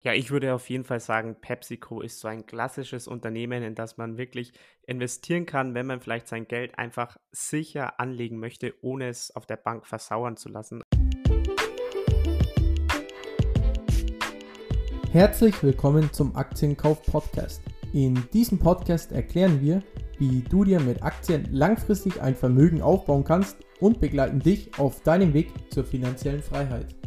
Ja, ich würde auf jeden Fall sagen, PepsiCo ist so ein klassisches Unternehmen, in das man wirklich investieren kann, wenn man vielleicht sein Geld einfach sicher anlegen möchte, ohne es auf der Bank versauern zu lassen. Herzlich willkommen zum Aktienkauf Podcast. In diesem Podcast erklären wir, wie du dir mit Aktien langfristig ein Vermögen aufbauen kannst und begleiten dich auf deinem Weg zur finanziellen Freiheit.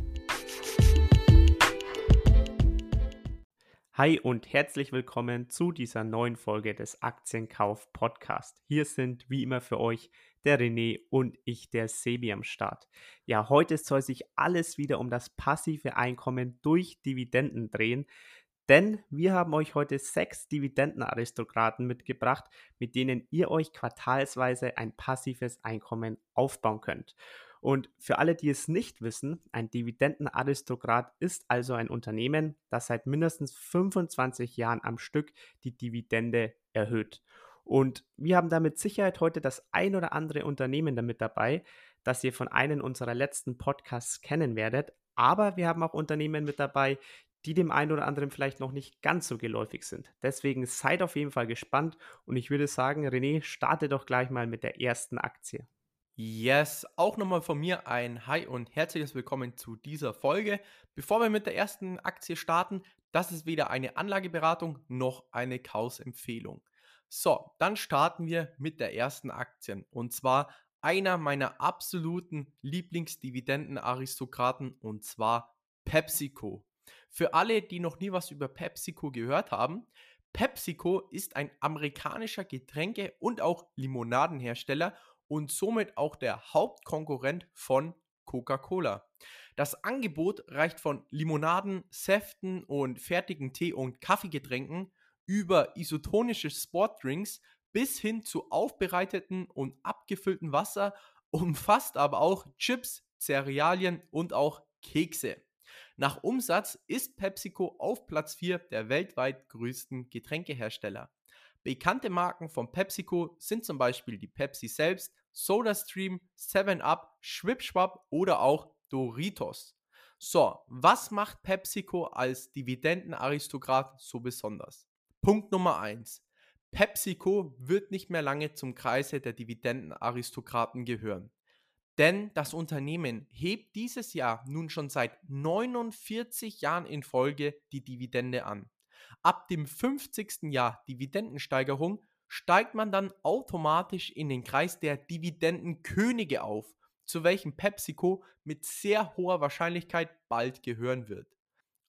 Hi und herzlich willkommen zu dieser neuen Folge des Aktienkauf Podcast. Hier sind wie immer für euch der René und ich, der Sebi am Start. Ja, heute soll sich alles wieder um das passive Einkommen durch Dividenden drehen, denn wir haben euch heute sechs Dividendenaristokraten mitgebracht, mit denen ihr euch quartalsweise ein passives Einkommen aufbauen könnt. Und für alle, die es nicht wissen, ein Dividendenaristokrat ist also ein Unternehmen, das seit mindestens 25 Jahren am Stück die Dividende erhöht. Und wir haben da mit Sicherheit heute das ein oder andere Unternehmen damit dabei, das ihr von einem unserer letzten Podcasts kennen werdet. Aber wir haben auch Unternehmen mit dabei, die dem einen oder anderen vielleicht noch nicht ganz so geläufig sind. Deswegen seid auf jeden Fall gespannt und ich würde sagen, René, starte doch gleich mal mit der ersten Aktie. Yes, auch nochmal von mir ein Hi und herzliches Willkommen zu dieser Folge. Bevor wir mit der ersten Aktie starten, das ist weder eine Anlageberatung noch eine Kaufempfehlung. So, dann starten wir mit der ersten Aktie und zwar einer meiner absoluten Lieblingsdividendenaristokraten und zwar PepsiCo. Für alle, die noch nie was über PepsiCo gehört haben, PepsiCo ist ein amerikanischer Getränke- und auch Limonadenhersteller und somit auch der Hauptkonkurrent von Coca-Cola. Das Angebot reicht von Limonaden, Säften und fertigen Tee- und Kaffeegetränken über isotonische Sportdrinks bis hin zu aufbereiteten und abgefüllten Wasser, umfasst aber auch Chips, Cerealien und auch Kekse. Nach Umsatz ist PepsiCo auf Platz 4 der weltweit größten Getränkehersteller. Bekannte Marken von PepsiCo sind zum Beispiel die Pepsi selbst, SodaStream, 7up, Schwipschwap oder auch Doritos. So, was macht PepsiCo als Dividendenaristokrat so besonders? Punkt Nummer 1. PepsiCo wird nicht mehr lange zum Kreise der Dividendenaristokraten gehören. Denn das Unternehmen hebt dieses Jahr nun schon seit 49 Jahren in Folge die Dividende an. Ab dem 50. Jahr Dividendensteigerung steigt man dann automatisch in den Kreis der Dividendenkönige auf, zu welchem PepsiCo mit sehr hoher Wahrscheinlichkeit bald gehören wird.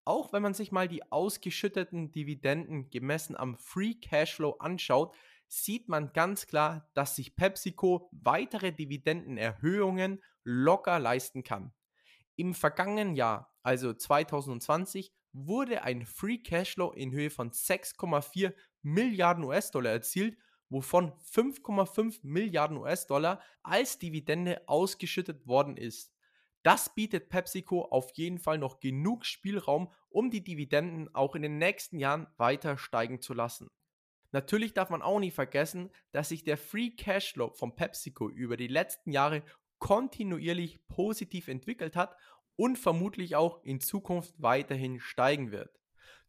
Auch wenn man sich mal die ausgeschütteten Dividenden gemessen am Free Cashflow anschaut, sieht man ganz klar, dass sich PepsiCo weitere Dividendenerhöhungen locker leisten kann. Im vergangenen Jahr, also 2020, wurde ein Free Cashflow in Höhe von 6,4 Milliarden US-Dollar erzielt, wovon 5,5 Milliarden US-Dollar als Dividende ausgeschüttet worden ist. Das bietet PepsiCo auf jeden Fall noch genug Spielraum, um die Dividenden auch in den nächsten Jahren weiter steigen zu lassen. Natürlich darf man auch nicht vergessen, dass sich der Free Cashflow von PepsiCo über die letzten Jahre kontinuierlich positiv entwickelt hat und vermutlich auch in Zukunft weiterhin steigen wird.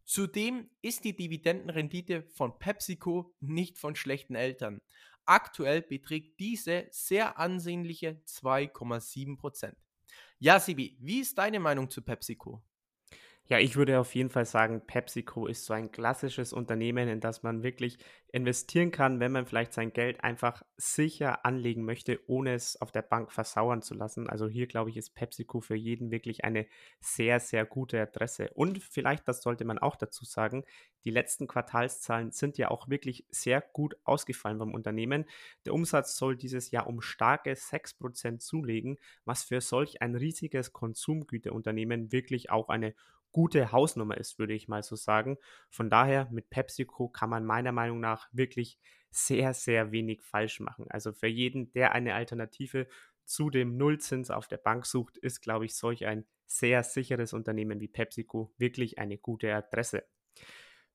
Zudem ist die Dividendenrendite von PepsiCo nicht von schlechten Eltern. Aktuell beträgt diese sehr ansehnliche 2,7%. Ja, Sibi, wie ist deine Meinung zu PepsiCo? Ja, ich würde auf jeden Fall sagen, PepsiCo ist so ein klassisches Unternehmen, in das man wirklich investieren kann, wenn man vielleicht sein Geld einfach sicher anlegen möchte, ohne es auf der Bank versauern zu lassen. Also hier glaube ich, ist PepsiCo für jeden wirklich eine sehr, sehr gute Adresse. Und vielleicht, das sollte man auch dazu sagen, die letzten Quartalszahlen sind ja auch wirklich sehr gut ausgefallen beim Unternehmen. Der Umsatz soll dieses Jahr um starke 6% zulegen, was für solch ein riesiges Konsumgüterunternehmen wirklich auch eine gute Hausnummer ist, würde ich mal so sagen. Von daher mit PepsiCo kann man meiner Meinung nach wirklich sehr, sehr wenig falsch machen. Also für jeden, der eine Alternative zu dem Nullzins auf der Bank sucht, ist, glaube ich, solch ein sehr sicheres Unternehmen wie PepsiCo wirklich eine gute Adresse.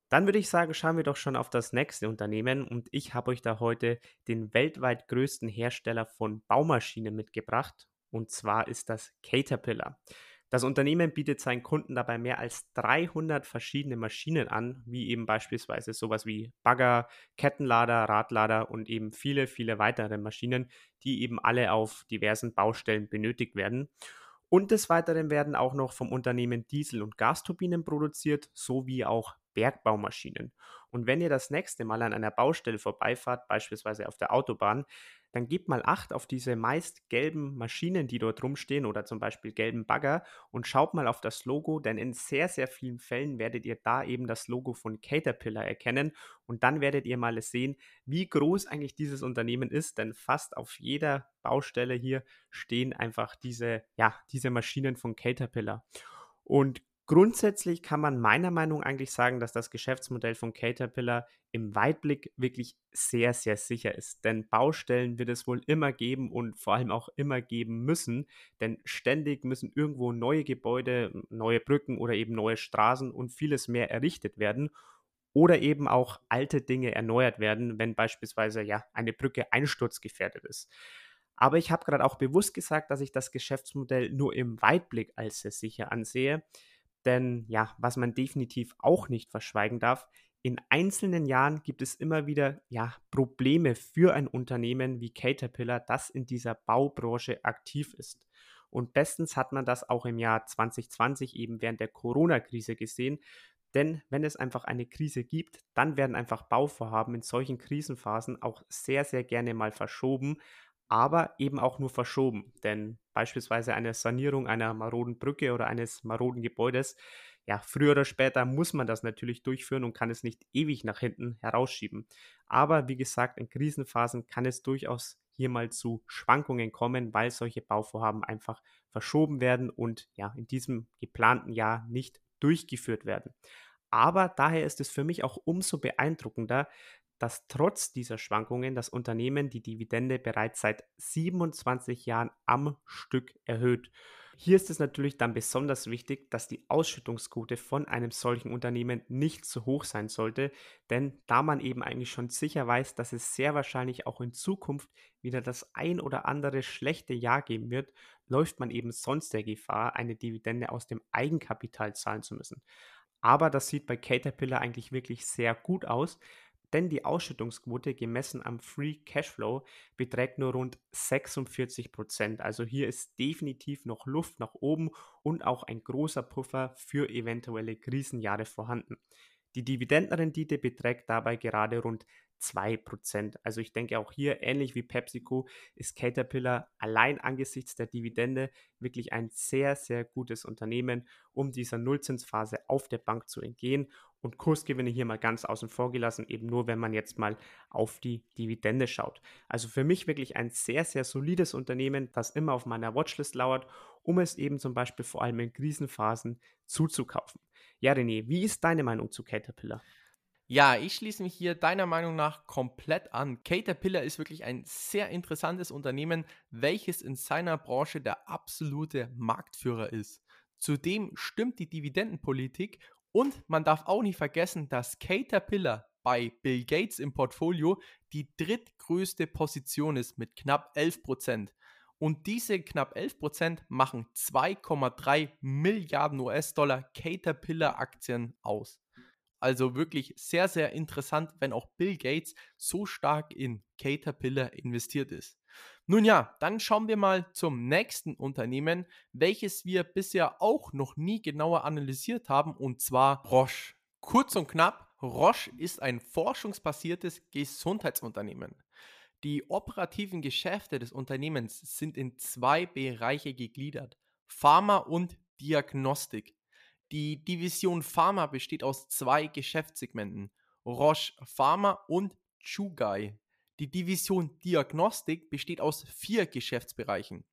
Dann würde ich sagen, schauen wir doch schon auf das nächste Unternehmen und ich habe euch da heute den weltweit größten Hersteller von Baumaschinen mitgebracht und zwar ist das Caterpillar. Das Unternehmen bietet seinen Kunden dabei mehr als 300 verschiedene Maschinen an, wie eben beispielsweise sowas wie Bagger, Kettenlader, Radlader und eben viele, viele weitere Maschinen, die eben alle auf diversen Baustellen benötigt werden. Und des Weiteren werden auch noch vom Unternehmen Diesel- und Gasturbinen produziert, sowie auch Bergbaumaschinen. Und wenn ihr das nächste Mal an einer Baustelle vorbeifahrt, beispielsweise auf der Autobahn, dann gebt mal Acht auf diese meist gelben Maschinen, die dort rumstehen oder zum Beispiel gelben Bagger und schaut mal auf das Logo, denn in sehr, sehr vielen Fällen werdet ihr da eben das Logo von Caterpillar erkennen und dann werdet ihr mal sehen, wie groß eigentlich dieses Unternehmen ist, denn fast auf jeder Baustelle hier stehen einfach diese, ja, diese Maschinen von Caterpillar. Und Grundsätzlich kann man meiner Meinung eigentlich sagen, dass das Geschäftsmodell von Caterpillar im Weitblick wirklich sehr, sehr sicher ist. Denn Baustellen wird es wohl immer geben und vor allem auch immer geben müssen. Denn ständig müssen irgendwo neue Gebäude, neue Brücken oder eben neue Straßen und vieles mehr errichtet werden. Oder eben auch alte Dinge erneuert werden, wenn beispielsweise ja eine Brücke einsturzgefährdet ist. Aber ich habe gerade auch bewusst gesagt, dass ich das Geschäftsmodell nur im Weitblick als sehr sicher ansehe. Denn ja, was man definitiv auch nicht verschweigen darf, in einzelnen Jahren gibt es immer wieder ja, Probleme für ein Unternehmen wie Caterpillar, das in dieser Baubranche aktiv ist. Und bestens hat man das auch im Jahr 2020 eben während der Corona-Krise gesehen. Denn wenn es einfach eine Krise gibt, dann werden einfach Bauvorhaben in solchen Krisenphasen auch sehr, sehr gerne mal verschoben, aber eben auch nur verschoben. Denn beispielsweise eine Sanierung einer maroden Brücke oder eines maroden Gebäudes, ja, früher oder später muss man das natürlich durchführen und kann es nicht ewig nach hinten herausschieben. Aber wie gesagt, in Krisenphasen kann es durchaus hier mal zu Schwankungen kommen, weil solche Bauvorhaben einfach verschoben werden und ja, in diesem geplanten Jahr nicht durchgeführt werden. Aber daher ist es für mich auch umso beeindruckender, dass trotz dieser Schwankungen das Unternehmen die Dividende bereits seit 27 Jahren am Stück erhöht. Hier ist es natürlich dann besonders wichtig, dass die Ausschüttungsquote von einem solchen Unternehmen nicht zu hoch sein sollte, denn da man eben eigentlich schon sicher weiß, dass es sehr wahrscheinlich auch in Zukunft wieder das ein oder andere schlechte Jahr geben wird, läuft man eben sonst der Gefahr, eine Dividende aus dem Eigenkapital zahlen zu müssen. Aber das sieht bei Caterpillar eigentlich wirklich sehr gut aus, denn die Ausschüttungsquote gemessen am Free Cashflow beträgt nur rund 46 Prozent. Also hier ist definitiv noch Luft nach oben und auch ein großer Puffer für eventuelle Krisenjahre vorhanden. Die Dividendenrendite beträgt dabei gerade rund 2%. Also ich denke auch hier, ähnlich wie PepsiCo, ist Caterpillar allein angesichts der Dividende wirklich ein sehr, sehr gutes Unternehmen, um dieser Nullzinsphase auf der Bank zu entgehen. Und Kursgewinne hier mal ganz außen vor gelassen, eben nur wenn man jetzt mal auf die Dividende schaut. Also für mich wirklich ein sehr, sehr solides Unternehmen, das immer auf meiner Watchlist lauert, um es eben zum Beispiel vor allem in Krisenphasen zuzukaufen. Ja, René, wie ist deine Meinung zu Caterpillar? Ja, ich schließe mich hier deiner Meinung nach komplett an. Caterpillar ist wirklich ein sehr interessantes Unternehmen, welches in seiner Branche der absolute Marktführer ist. Zudem stimmt die Dividendenpolitik und man darf auch nicht vergessen, dass Caterpillar bei Bill Gates im Portfolio die drittgrößte Position ist mit knapp 11%. Und diese knapp 11% machen 2,3 Milliarden US-Dollar Caterpillar-Aktien aus. Also wirklich sehr, sehr interessant, wenn auch Bill Gates so stark in Caterpillar investiert ist. Nun ja, dann schauen wir mal zum nächsten Unternehmen, welches wir bisher auch noch nie genauer analysiert haben, und zwar Roche. Kurz und knapp, Roche ist ein forschungsbasiertes Gesundheitsunternehmen. Die operativen Geschäfte des Unternehmens sind in zwei Bereiche gegliedert, Pharma und Diagnostik. Die Division Pharma besteht aus zwei Geschäftssegmenten, Roche Pharma und Chugai. Die Division Diagnostik besteht aus vier Geschäftsbereichen.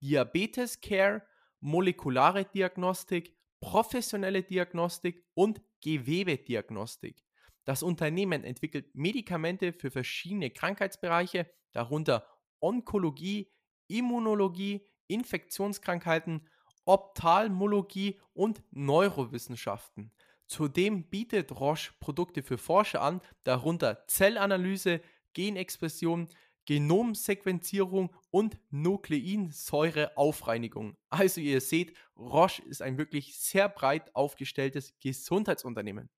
Diabetes Care, molekulare Diagnostik, professionelle Diagnostik und Gewebediagnostik. Das Unternehmen entwickelt Medikamente für verschiedene Krankheitsbereiche, darunter Onkologie, Immunologie, Infektionskrankheiten Ophthalmologie und Neurowissenschaften. Zudem bietet Roche Produkte für Forscher an, darunter Zellanalyse, Genexpression, Genomsequenzierung und Nukleinsäureaufreinigung. Also ihr seht, Roche ist ein wirklich sehr breit aufgestelltes Gesundheitsunternehmen.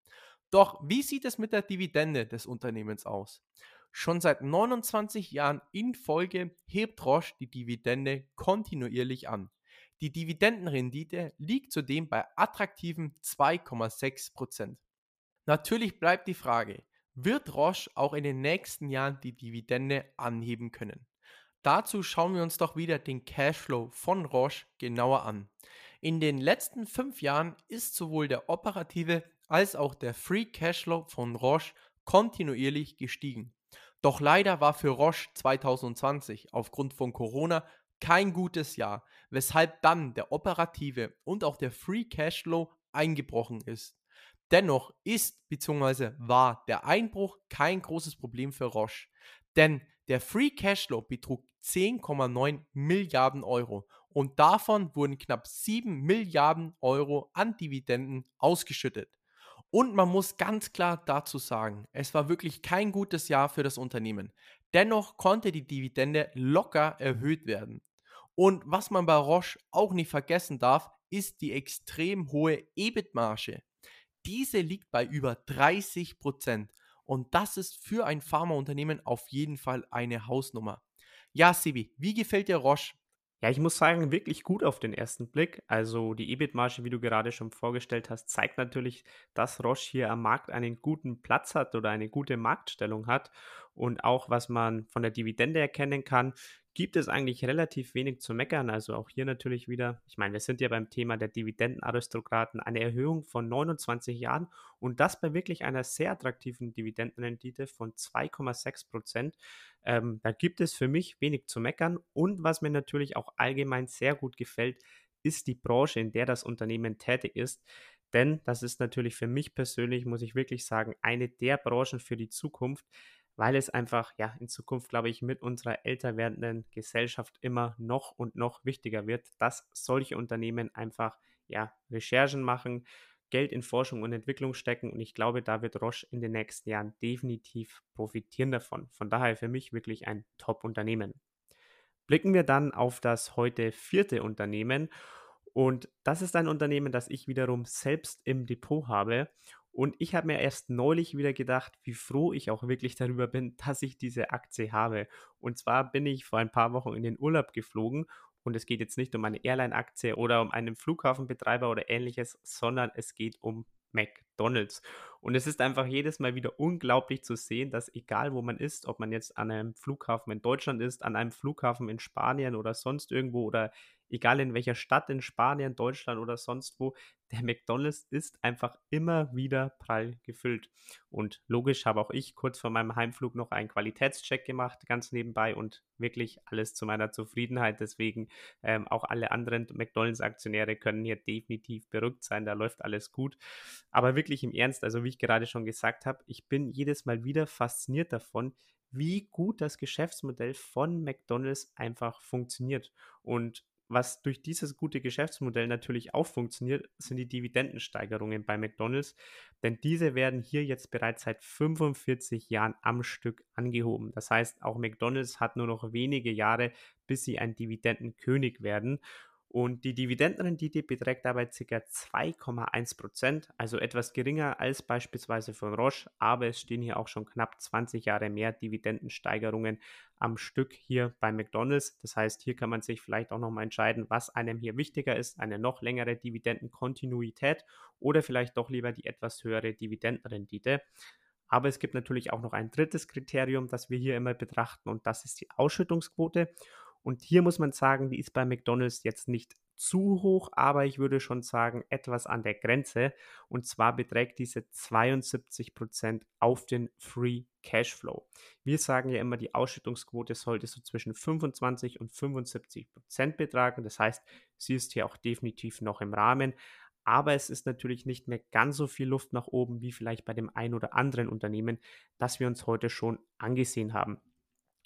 Doch wie sieht es mit der Dividende des Unternehmens aus? Schon seit 29 Jahren in Folge hebt Roche die Dividende kontinuierlich an. Die Dividendenrendite liegt zudem bei attraktiven 2,6%. Natürlich bleibt die Frage, wird Roche auch in den nächsten Jahren die Dividende anheben können? Dazu schauen wir uns doch wieder den Cashflow von Roche genauer an. In den letzten fünf Jahren ist sowohl der operative als auch der Free Cashflow von Roche kontinuierlich gestiegen. Doch leider war für Roche 2020 aufgrund von Corona kein gutes Jahr, weshalb dann der operative und auch der Free Cashflow eingebrochen ist. Dennoch ist bzw. war der Einbruch kein großes Problem für Roche, denn der Free Cashflow betrug 10,9 Milliarden Euro und davon wurden knapp 7 Milliarden Euro an Dividenden ausgeschüttet. Und man muss ganz klar dazu sagen, es war wirklich kein gutes Jahr für das Unternehmen. Dennoch konnte die Dividende locker erhöht werden. Und was man bei Roche auch nicht vergessen darf, ist die extrem hohe EBIT-Marge. Diese liegt bei über 30 Prozent. Und das ist für ein Pharmaunternehmen auf jeden Fall eine Hausnummer. Ja, Sibi, wie gefällt dir Roche? Ja, ich muss sagen, wirklich gut auf den ersten Blick. Also die EBIT-Marge, wie du gerade schon vorgestellt hast, zeigt natürlich, dass Roche hier am Markt einen guten Platz hat oder eine gute Marktstellung hat. Und auch was man von der Dividende erkennen kann, gibt es eigentlich relativ wenig zu meckern. Also auch hier natürlich wieder, ich meine, wir sind ja beim Thema der Dividendenaristokraten, eine Erhöhung von 29 Jahren und das bei wirklich einer sehr attraktiven Dividendenrendite von 2,6 Prozent. Ähm, da gibt es für mich wenig zu meckern und was mir natürlich auch allgemein sehr gut gefällt, ist die Branche, in der das Unternehmen tätig ist. Denn das ist natürlich für mich persönlich, muss ich wirklich sagen, eine der Branchen für die Zukunft, weil es einfach ja in Zukunft, glaube ich, mit unserer älter werdenden Gesellschaft immer noch und noch wichtiger wird, dass solche Unternehmen einfach ja Recherchen machen, Geld in Forschung und Entwicklung stecken und ich glaube, da wird Roche in den nächsten Jahren definitiv profitieren davon. Von daher für mich wirklich ein Top-Unternehmen. Blicken wir dann auf das heute vierte Unternehmen und das ist ein Unternehmen, das ich wiederum selbst im Depot habe und ich habe mir erst neulich wieder gedacht, wie froh ich auch wirklich darüber bin, dass ich diese Aktie habe. Und zwar bin ich vor ein paar Wochen in den Urlaub geflogen und es geht jetzt nicht um eine Airline-Aktie oder um einen Flughafenbetreiber oder ähnliches, sondern es geht um McDonald's. Und es ist einfach jedes Mal wieder unglaublich zu sehen, dass egal wo man ist, ob man jetzt an einem Flughafen in Deutschland ist, an einem Flughafen in Spanien oder sonst irgendwo oder egal in welcher Stadt in Spanien, Deutschland oder sonst wo, der McDonald's ist einfach immer wieder prall gefüllt. Und logisch habe auch ich kurz vor meinem Heimflug noch einen Qualitätscheck gemacht, ganz nebenbei und wirklich alles zu meiner Zufriedenheit. Deswegen ähm, auch alle anderen McDonald's-Aktionäre können hier definitiv beruhigt sein, da läuft alles gut. Aber wirklich im Ernst, also wie ich gerade schon gesagt habe, ich bin jedes Mal wieder fasziniert davon, wie gut das Geschäftsmodell von McDonald's einfach funktioniert. Und was durch dieses gute Geschäftsmodell natürlich auch funktioniert, sind die Dividendensteigerungen bei McDonald's, denn diese werden hier jetzt bereits seit 45 Jahren am Stück angehoben. Das heißt, auch McDonald's hat nur noch wenige Jahre, bis sie ein Dividendenkönig werden. Und die Dividendenrendite beträgt dabei ca. 2,1%, Prozent, also etwas geringer als beispielsweise von Roche, aber es stehen hier auch schon knapp 20 Jahre mehr Dividendensteigerungen am Stück hier bei McDonald's. Das heißt, hier kann man sich vielleicht auch nochmal entscheiden, was einem hier wichtiger ist, eine noch längere Dividendenkontinuität oder vielleicht doch lieber die etwas höhere Dividendenrendite. Aber es gibt natürlich auch noch ein drittes Kriterium, das wir hier immer betrachten und das ist die Ausschüttungsquote. Und hier muss man sagen, die ist bei McDonald's jetzt nicht zu hoch, aber ich würde schon sagen, etwas an der Grenze. Und zwar beträgt diese 72% auf den Free Cashflow. Wir sagen ja immer, die Ausschüttungsquote sollte so zwischen 25 und 75% betragen. Das heißt, sie ist hier auch definitiv noch im Rahmen. Aber es ist natürlich nicht mehr ganz so viel Luft nach oben wie vielleicht bei dem ein oder anderen Unternehmen, das wir uns heute schon angesehen haben.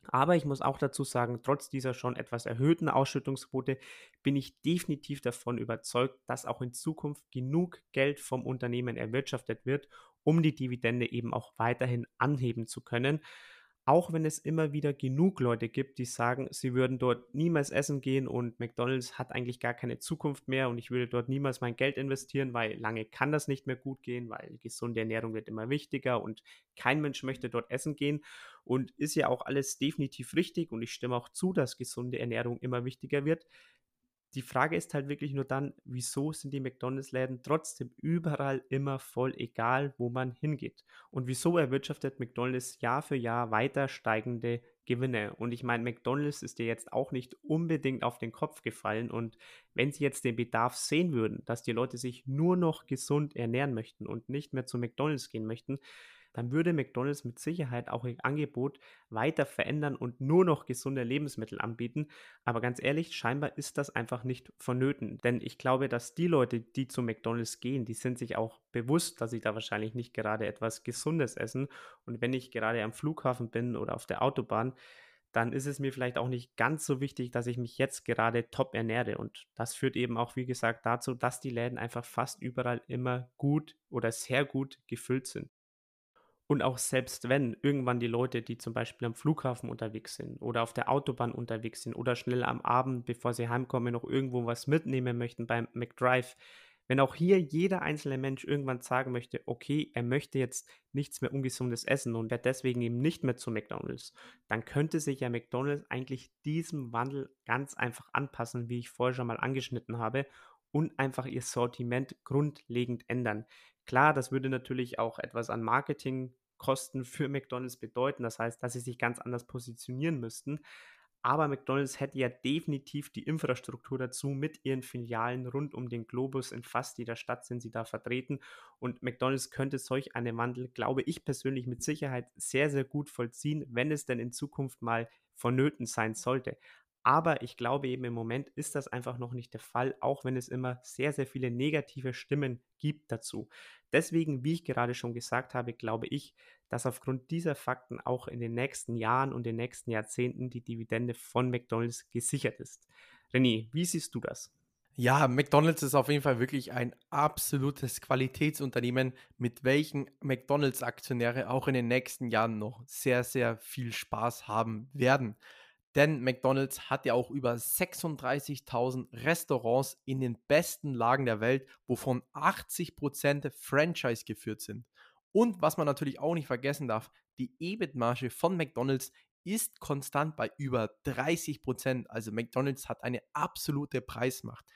Aber ich muss auch dazu sagen, trotz dieser schon etwas erhöhten Ausschüttungsquote bin ich definitiv davon überzeugt, dass auch in Zukunft genug Geld vom Unternehmen erwirtschaftet wird, um die Dividende eben auch weiterhin anheben zu können. Auch wenn es immer wieder genug Leute gibt, die sagen, sie würden dort niemals essen gehen und McDonald's hat eigentlich gar keine Zukunft mehr und ich würde dort niemals mein Geld investieren, weil lange kann das nicht mehr gut gehen, weil gesunde Ernährung wird immer wichtiger und kein Mensch möchte dort essen gehen und ist ja auch alles definitiv richtig und ich stimme auch zu, dass gesunde Ernährung immer wichtiger wird. Die Frage ist halt wirklich nur dann, wieso sind die McDonald's-Läden trotzdem überall immer voll, egal wo man hingeht? Und wieso erwirtschaftet McDonald's Jahr für Jahr weiter steigende Gewinne? Und ich meine, McDonald's ist dir jetzt auch nicht unbedingt auf den Kopf gefallen. Und wenn sie jetzt den Bedarf sehen würden, dass die Leute sich nur noch gesund ernähren möchten und nicht mehr zu McDonald's gehen möchten, dann würde McDonald's mit Sicherheit auch ihr Angebot weiter verändern und nur noch gesunde Lebensmittel anbieten. Aber ganz ehrlich, scheinbar ist das einfach nicht vonnöten. Denn ich glaube, dass die Leute, die zu McDonald's gehen, die sind sich auch bewusst, dass sie da wahrscheinlich nicht gerade etwas Gesundes essen. Und wenn ich gerade am Flughafen bin oder auf der Autobahn, dann ist es mir vielleicht auch nicht ganz so wichtig, dass ich mich jetzt gerade top ernähre. Und das führt eben auch, wie gesagt, dazu, dass die Läden einfach fast überall immer gut oder sehr gut gefüllt sind. Und auch selbst wenn irgendwann die Leute, die zum Beispiel am Flughafen unterwegs sind oder auf der Autobahn unterwegs sind oder schnell am Abend, bevor sie heimkommen, noch irgendwo was mitnehmen möchten beim McDrive, wenn auch hier jeder einzelne Mensch irgendwann sagen möchte, okay, er möchte jetzt nichts mehr Ungesundes essen und wird deswegen eben nicht mehr zu McDonald's, dann könnte sich ja McDonald's eigentlich diesem Wandel ganz einfach anpassen, wie ich vorher schon mal angeschnitten habe, und einfach ihr Sortiment grundlegend ändern. Klar, das würde natürlich auch etwas an Marketingkosten für McDonald's bedeuten. Das heißt, dass sie sich ganz anders positionieren müssten. Aber McDonald's hätte ja definitiv die Infrastruktur dazu mit ihren Filialen rund um den Globus. In fast jeder Stadt sind sie da vertreten. Und McDonald's könnte solch einen Wandel, glaube ich persönlich, mit Sicherheit sehr, sehr gut vollziehen, wenn es denn in Zukunft mal vonnöten sein sollte. Aber ich glaube eben im Moment ist das einfach noch nicht der Fall, auch wenn es immer sehr, sehr viele negative Stimmen gibt dazu. Deswegen, wie ich gerade schon gesagt habe, glaube ich, dass aufgrund dieser Fakten auch in den nächsten Jahren und den nächsten Jahrzehnten die Dividende von McDonald's gesichert ist. René, wie siehst du das? Ja, McDonald's ist auf jeden Fall wirklich ein absolutes Qualitätsunternehmen, mit welchem McDonald's-Aktionäre auch in den nächsten Jahren noch sehr, sehr viel Spaß haben werden. Denn McDonald's hat ja auch über 36.000 Restaurants in den besten Lagen der Welt, wovon 80% Franchise geführt sind. Und was man natürlich auch nicht vergessen darf, die EBIT-Marge von McDonald's ist konstant bei über 30%. Also McDonald's hat eine absolute Preismacht.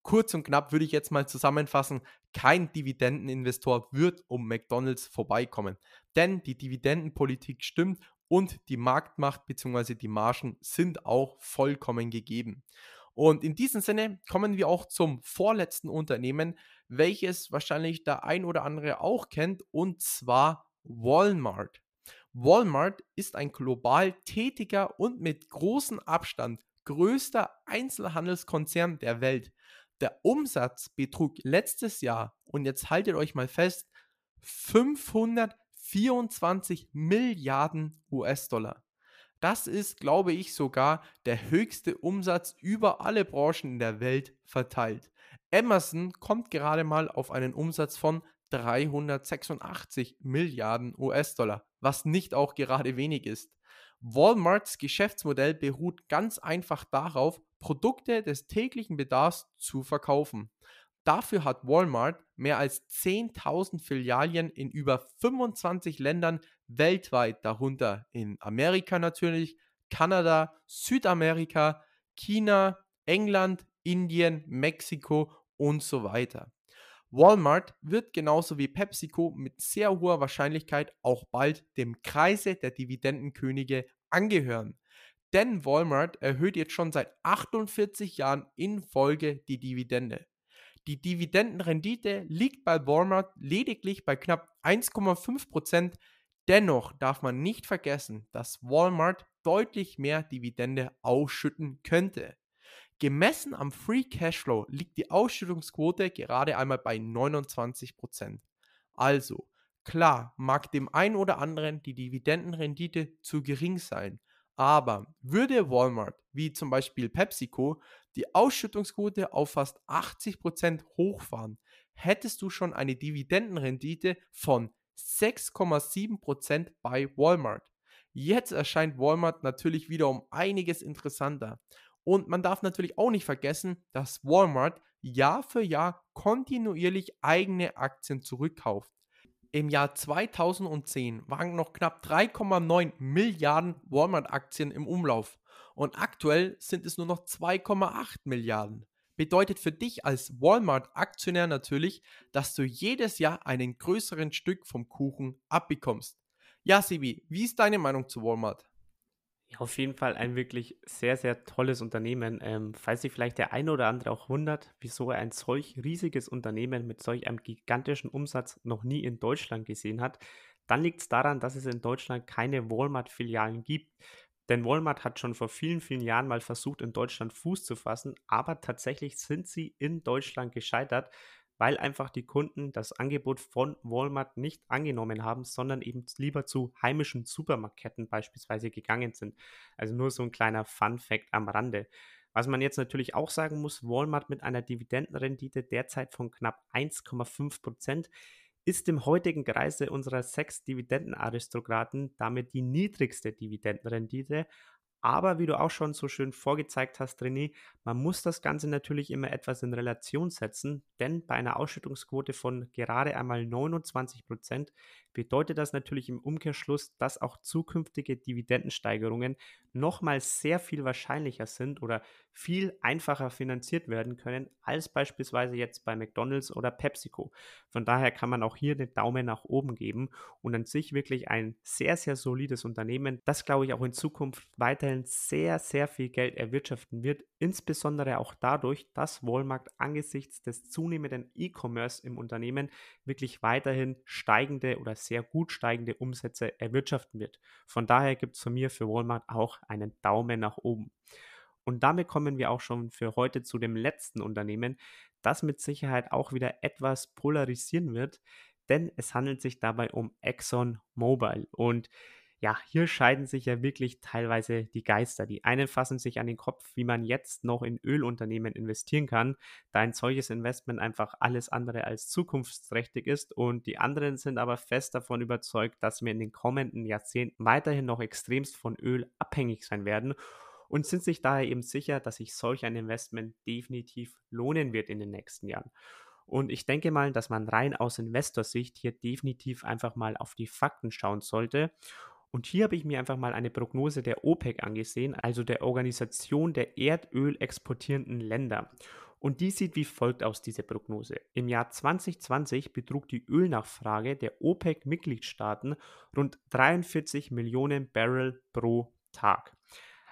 Kurz und knapp würde ich jetzt mal zusammenfassen, kein Dividendeninvestor wird um McDonald's vorbeikommen. Denn die Dividendenpolitik stimmt und die Marktmacht bzw. die Margen sind auch vollkommen gegeben. Und in diesem Sinne kommen wir auch zum vorletzten Unternehmen, welches wahrscheinlich der ein oder andere auch kennt, und zwar Walmart. Walmart ist ein global tätiger und mit großem Abstand größter Einzelhandelskonzern der Welt. Der Umsatz betrug letztes Jahr, und jetzt haltet euch mal fest, 500 24 Milliarden US-Dollar. Das ist, glaube ich, sogar der höchste Umsatz über alle Branchen in der Welt verteilt. Amazon kommt gerade mal auf einen Umsatz von 386 Milliarden US-Dollar, was nicht auch gerade wenig ist. Walmarts Geschäftsmodell beruht ganz einfach darauf, Produkte des täglichen Bedarfs zu verkaufen. Dafür hat Walmart mehr als 10.000 Filialien in über 25 Ländern weltweit, darunter in Amerika natürlich, Kanada, Südamerika, China, England, Indien, Mexiko und so weiter. Walmart wird genauso wie PepsiCo mit sehr hoher Wahrscheinlichkeit auch bald dem Kreise der Dividendenkönige angehören. Denn Walmart erhöht jetzt schon seit 48 Jahren in Folge die Dividende. Die Dividendenrendite liegt bei Walmart lediglich bei knapp 1,5%. Dennoch darf man nicht vergessen, dass Walmart deutlich mehr Dividende ausschütten könnte. Gemessen am Free Cashflow liegt die Ausschüttungsquote gerade einmal bei 29%. Also, klar mag dem einen oder anderen die Dividendenrendite zu gering sein, aber würde Walmart, wie zum Beispiel PepsiCo, die Ausschüttungsquote auf fast 80% hochfahren, hättest du schon eine Dividendenrendite von 6,7% bei Walmart. Jetzt erscheint Walmart natürlich wieder um einiges interessanter. Und man darf natürlich auch nicht vergessen, dass Walmart Jahr für Jahr kontinuierlich eigene Aktien zurückkauft. Im Jahr 2010 waren noch knapp 3,9 Milliarden Walmart-Aktien im Umlauf und aktuell sind es nur noch 2,8 Milliarden. Bedeutet für dich als Walmart-Aktionär natürlich, dass du jedes Jahr einen größeren Stück vom Kuchen abbekommst. Ja, Sibi, wie ist deine Meinung zu Walmart? Ja, auf jeden Fall ein wirklich sehr, sehr tolles Unternehmen. Ähm, falls sich vielleicht der eine oder andere auch wundert, wieso er ein solch riesiges Unternehmen mit solch einem gigantischen Umsatz noch nie in Deutschland gesehen hat, dann liegt es daran, dass es in Deutschland keine Walmart-Filialen gibt. Denn Walmart hat schon vor vielen, vielen Jahren mal versucht, in Deutschland Fuß zu fassen, aber tatsächlich sind sie in Deutschland gescheitert, weil einfach die Kunden das Angebot von Walmart nicht angenommen haben, sondern eben lieber zu heimischen Supermarktketten beispielsweise gegangen sind. Also nur so ein kleiner Fun fact am Rande. Was man jetzt natürlich auch sagen muss, Walmart mit einer Dividendenrendite derzeit von knapp 1,5 Prozent ist im heutigen Kreise unserer sechs Dividendenaristokraten damit die niedrigste Dividendenrendite, aber wie du auch schon so schön vorgezeigt hast, René, man muss das Ganze natürlich immer etwas in Relation setzen, denn bei einer Ausschüttungsquote von gerade einmal 29 Prozent bedeutet das natürlich im Umkehrschluss, dass auch zukünftige Dividendensteigerungen nochmal sehr viel wahrscheinlicher sind oder viel einfacher finanziert werden können als beispielsweise jetzt bei McDonald's oder PepsiCo. Von daher kann man auch hier den Daumen nach oben geben und an sich wirklich ein sehr, sehr solides Unternehmen, das glaube ich auch in Zukunft weiterhin sehr, sehr viel Geld erwirtschaften wird, insbesondere auch dadurch, dass Walmart angesichts des zunehmenden E-Commerce im Unternehmen wirklich weiterhin steigende oder sehr gut steigende Umsätze erwirtschaften wird. Von daher gibt es von mir für Walmart auch einen Daumen nach oben. Und damit kommen wir auch schon für heute zu dem letzten Unternehmen, das mit Sicherheit auch wieder etwas polarisieren wird, denn es handelt sich dabei um Exxon Mobil. Und ja, hier scheiden sich ja wirklich teilweise die Geister. Die einen fassen sich an den Kopf, wie man jetzt noch in Ölunternehmen investieren kann, da ein solches Investment einfach alles andere als zukunftsträchtig ist. Und die anderen sind aber fest davon überzeugt, dass wir in den kommenden Jahrzehnten weiterhin noch extremst von Öl abhängig sein werden und sind sich daher eben sicher, dass sich solch ein Investment definitiv lohnen wird in den nächsten Jahren. Und ich denke mal, dass man rein aus Investorsicht hier definitiv einfach mal auf die Fakten schauen sollte und hier habe ich mir einfach mal eine Prognose der OPEC angesehen, also der Organisation der Erdöl exportierenden Länder. Und die sieht wie folgt aus, diese Prognose. Im Jahr 2020 betrug die Ölnachfrage der OPEC-Mitgliedstaaten rund 43 Millionen Barrel pro Tag.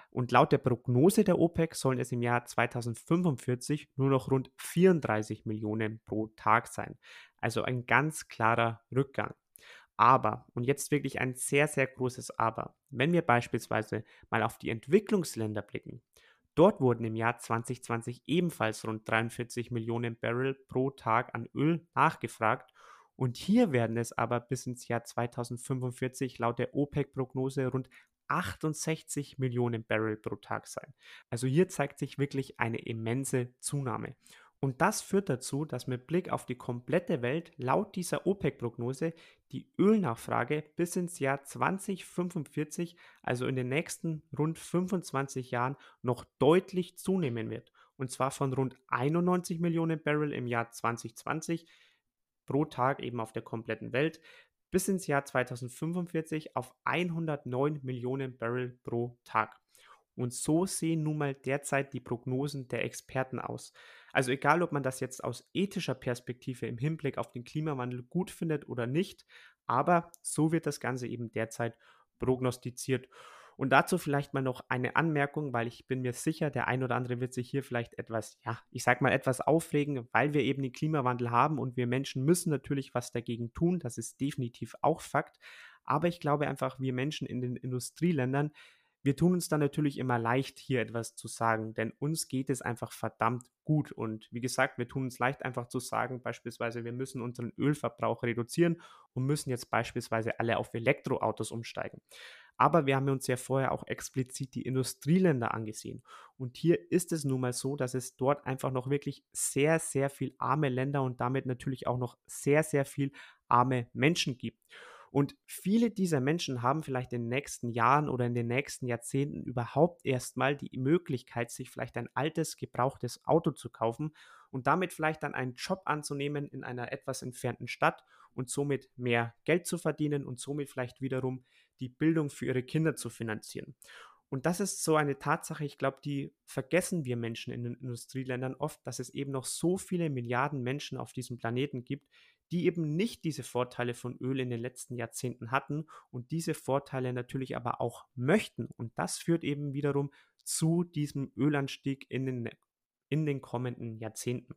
Und laut der Prognose der OPEC sollen es im Jahr 2045 nur noch rund 34 Millionen pro Tag sein. Also ein ganz klarer Rückgang. Aber, und jetzt wirklich ein sehr, sehr großes Aber, wenn wir beispielsweise mal auf die Entwicklungsländer blicken, dort wurden im Jahr 2020 ebenfalls rund 43 Millionen Barrel pro Tag an Öl nachgefragt und hier werden es aber bis ins Jahr 2045 laut der OPEC-Prognose rund 68 Millionen Barrel pro Tag sein. Also hier zeigt sich wirklich eine immense Zunahme. Und das führt dazu, dass mit Blick auf die komplette Welt laut dieser OPEC-Prognose die Ölnachfrage bis ins Jahr 2045, also in den nächsten rund 25 Jahren, noch deutlich zunehmen wird. Und zwar von rund 91 Millionen Barrel im Jahr 2020 pro Tag eben auf der kompletten Welt bis ins Jahr 2045 auf 109 Millionen Barrel pro Tag. Und so sehen nun mal derzeit die Prognosen der Experten aus. Also egal, ob man das jetzt aus ethischer Perspektive im Hinblick auf den Klimawandel gut findet oder nicht, aber so wird das Ganze eben derzeit prognostiziert. Und dazu vielleicht mal noch eine Anmerkung, weil ich bin mir sicher, der ein oder andere wird sich hier vielleicht etwas, ja, ich sag mal etwas aufregen, weil wir eben den Klimawandel haben und wir Menschen müssen natürlich was dagegen tun. Das ist definitiv auch Fakt. Aber ich glaube einfach, wir Menschen in den Industrieländern, wir tun uns dann natürlich immer leicht, hier etwas zu sagen, denn uns geht es einfach verdammt gut. Und wie gesagt, wir tun uns leicht einfach zu sagen, beispielsweise, wir müssen unseren Ölverbrauch reduzieren und müssen jetzt beispielsweise alle auf Elektroautos umsteigen. Aber wir haben uns ja vorher auch explizit die Industrieländer angesehen. Und hier ist es nun mal so, dass es dort einfach noch wirklich sehr, sehr viel arme Länder und damit natürlich auch noch sehr, sehr viel arme Menschen gibt. Und viele dieser Menschen haben vielleicht in den nächsten Jahren oder in den nächsten Jahrzehnten überhaupt erstmal die Möglichkeit, sich vielleicht ein altes, gebrauchtes Auto zu kaufen und damit vielleicht dann einen Job anzunehmen in einer etwas entfernten Stadt und somit mehr Geld zu verdienen und somit vielleicht wiederum die Bildung für ihre Kinder zu finanzieren. Und das ist so eine Tatsache, ich glaube, die vergessen wir Menschen in den Industrieländern oft, dass es eben noch so viele Milliarden Menschen auf diesem Planeten gibt, die eben nicht diese Vorteile von Öl in den letzten Jahrzehnten hatten und diese Vorteile natürlich aber auch möchten. Und das führt eben wiederum zu diesem Ölanstieg in den, in den kommenden Jahrzehnten.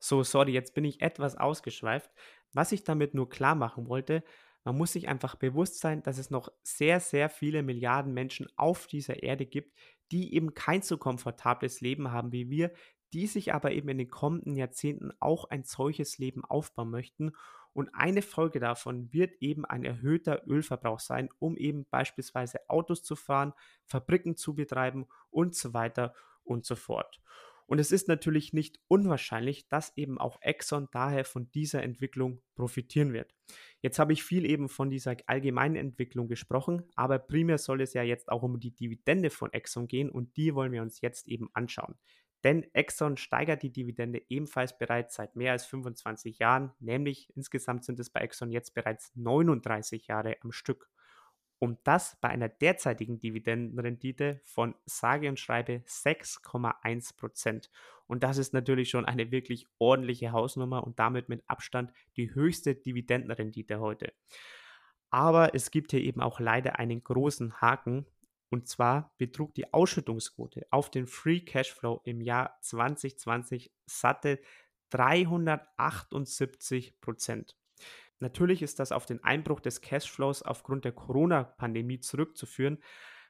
So, sorry, jetzt bin ich etwas ausgeschweift. Was ich damit nur klar machen wollte, man muss sich einfach bewusst sein, dass es noch sehr, sehr viele Milliarden Menschen auf dieser Erde gibt, die eben kein so komfortables Leben haben wie wir, die sich aber eben in den kommenden Jahrzehnten auch ein solches Leben aufbauen möchten. Und eine Folge davon wird eben ein erhöhter Ölverbrauch sein, um eben beispielsweise Autos zu fahren, Fabriken zu betreiben und so weiter und so fort. Und es ist natürlich nicht unwahrscheinlich, dass eben auch Exxon daher von dieser Entwicklung profitieren wird. Jetzt habe ich viel eben von dieser allgemeinen Entwicklung gesprochen, aber primär soll es ja jetzt auch um die Dividende von Exxon gehen und die wollen wir uns jetzt eben anschauen. Denn Exxon steigert die Dividende ebenfalls bereits seit mehr als 25 Jahren, nämlich insgesamt sind es bei Exxon jetzt bereits 39 Jahre am Stück. Und das bei einer derzeitigen Dividendenrendite von sage und schreibe 6,1 Prozent. Und das ist natürlich schon eine wirklich ordentliche Hausnummer und damit mit Abstand die höchste Dividendenrendite heute. Aber es gibt hier eben auch leider einen großen Haken, und zwar betrug die Ausschüttungsquote auf den Free Cashflow im Jahr 2020 satte 378 Prozent. Natürlich ist das auf den Einbruch des Cashflows aufgrund der Corona-Pandemie zurückzuführen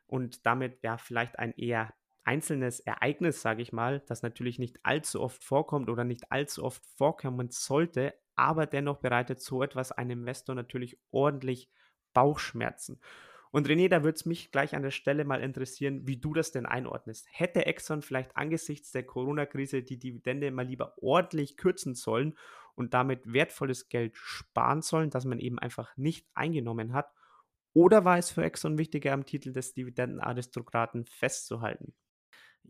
und damit ja vielleicht ein eher einzelnes Ereignis, sage ich mal, das natürlich nicht allzu oft vorkommt oder nicht allzu oft vorkommen sollte, aber dennoch bereitet so etwas einem Investor natürlich ordentlich Bauchschmerzen. Und René, da würde es mich gleich an der Stelle mal interessieren, wie du das denn einordnest. Hätte Exxon vielleicht angesichts der Corona-Krise die Dividende mal lieber ordentlich kürzen sollen und damit wertvolles Geld sparen sollen, das man eben einfach nicht eingenommen hat? Oder war es für Exxon wichtiger, am Titel des Dividendenaristokraten festzuhalten?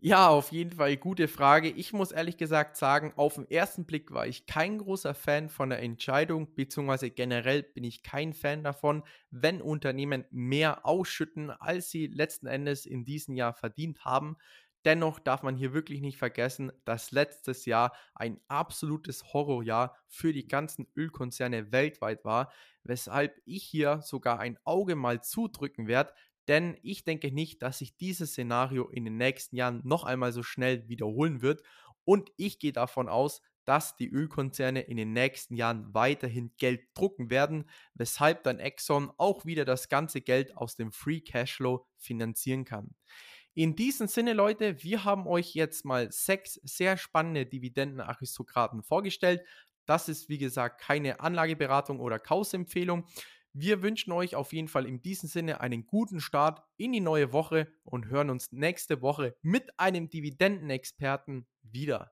Ja, auf jeden Fall gute Frage. Ich muss ehrlich gesagt sagen, auf den ersten Blick war ich kein großer Fan von der Entscheidung, beziehungsweise generell bin ich kein Fan davon, wenn Unternehmen mehr ausschütten, als sie letzten Endes in diesem Jahr verdient haben. Dennoch darf man hier wirklich nicht vergessen, dass letztes Jahr ein absolutes Horrorjahr für die ganzen Ölkonzerne weltweit war, weshalb ich hier sogar ein Auge mal zudrücken werde, denn ich denke nicht, dass sich dieses Szenario in den nächsten Jahren noch einmal so schnell wiederholen wird. Und ich gehe davon aus, dass die Ölkonzerne in den nächsten Jahren weiterhin Geld drucken werden, weshalb dann Exxon auch wieder das ganze Geld aus dem Free Cashflow finanzieren kann. In diesem Sinne, Leute, wir haben euch jetzt mal sechs sehr spannende Dividendenaristokraten vorgestellt. Das ist, wie gesagt, keine Anlageberatung oder Kaufempfehlung. Wir wünschen euch auf jeden Fall in diesem Sinne einen guten Start in die neue Woche und hören uns nächste Woche mit einem Dividendenexperten wieder.